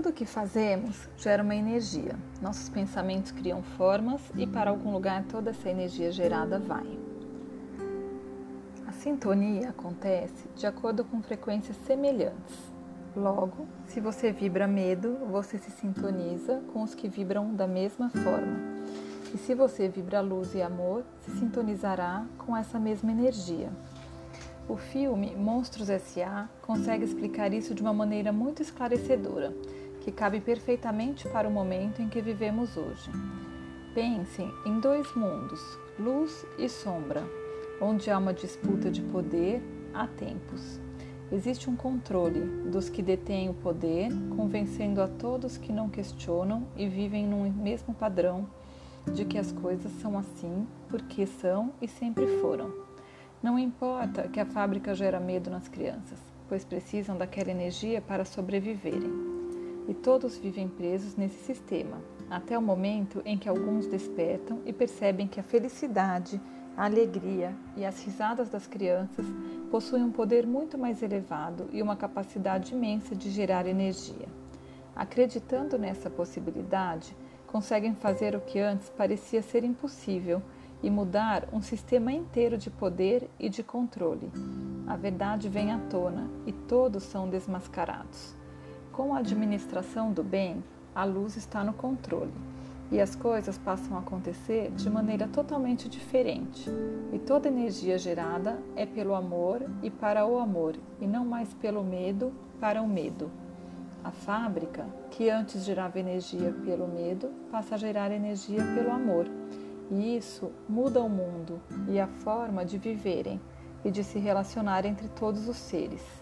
Tudo o que fazemos gera uma energia. Nossos pensamentos criam formas e para algum lugar toda essa energia gerada vai. A sintonia acontece de acordo com frequências semelhantes. Logo, se você vibra medo, você se sintoniza com os que vibram da mesma forma. E se você vibra luz e amor, se sintonizará com essa mesma energia. O filme Monstros S.A. consegue explicar isso de uma maneira muito esclarecedora, que cabe perfeitamente para o momento em que vivemos hoje. Pensem em dois mundos, luz e sombra, onde há uma disputa de poder há tempos. Existe um controle dos que detêm o poder, convencendo a todos que não questionam e vivem num mesmo padrão de que as coisas são assim porque são e sempre foram. Não importa que a fábrica gera medo nas crianças, pois precisam daquela energia para sobreviverem. E todos vivem presos nesse sistema, até o momento em que alguns despertam e percebem que a felicidade, a alegria e as risadas das crianças possuem um poder muito mais elevado e uma capacidade imensa de gerar energia. Acreditando nessa possibilidade, conseguem fazer o que antes parecia ser impossível e mudar um sistema inteiro de poder e de controle. A verdade vem à tona e todos são desmascarados. Com a administração do bem, a luz está no controle e as coisas passam a acontecer de maneira totalmente diferente. E toda energia gerada é pelo amor e para o amor, e não mais pelo medo para o medo. A fábrica, que antes gerava energia pelo medo, passa a gerar energia pelo amor e isso muda o mundo e a forma de viverem e de se relacionar entre todos os seres.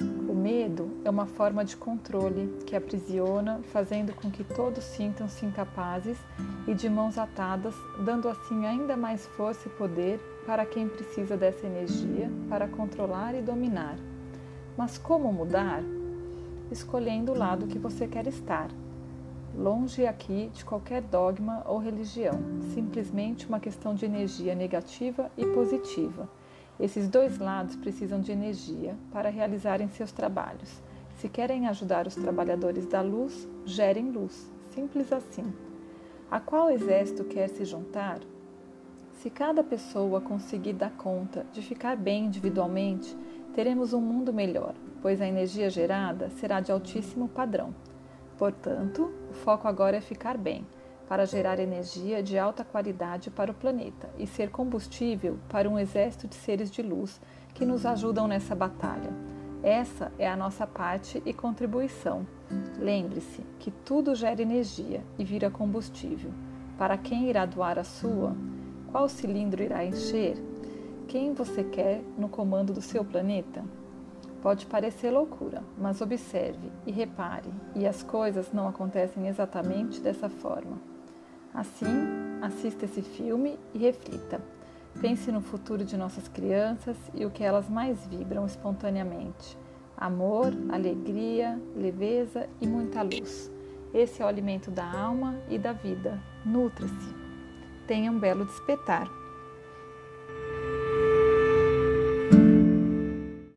O medo é uma forma de controle que aprisiona, fazendo com que todos sintam-se incapazes e de mãos atadas, dando assim ainda mais força e poder para quem precisa dessa energia para controlar e dominar. Mas como mudar? Escolhendo o lado que você quer estar longe aqui de qualquer dogma ou religião, simplesmente uma questão de energia negativa e positiva. Esses dois lados precisam de energia para realizarem seus trabalhos. Se querem ajudar os trabalhadores da luz, gerem luz. Simples assim. A qual exército quer se juntar? Se cada pessoa conseguir dar conta de ficar bem individualmente, teremos um mundo melhor, pois a energia gerada será de altíssimo padrão. Portanto, o foco agora é ficar bem, para gerar energia de alta qualidade para o planeta e ser combustível para um exército de seres de luz que nos ajudam nessa batalha. Essa é a nossa parte e contribuição. Lembre-se que tudo gera energia e vira combustível. Para quem irá doar a sua? Qual cilindro irá encher? Quem você quer no comando do seu planeta? Pode parecer loucura, mas observe e repare, e as coisas não acontecem exatamente dessa forma. Assim, assista esse filme e reflita. Pense no futuro de nossas crianças e o que elas mais vibram espontaneamente: amor, alegria, leveza e muita luz. Esse é o alimento da alma e da vida. Nutra-se. Tenha um belo despertar.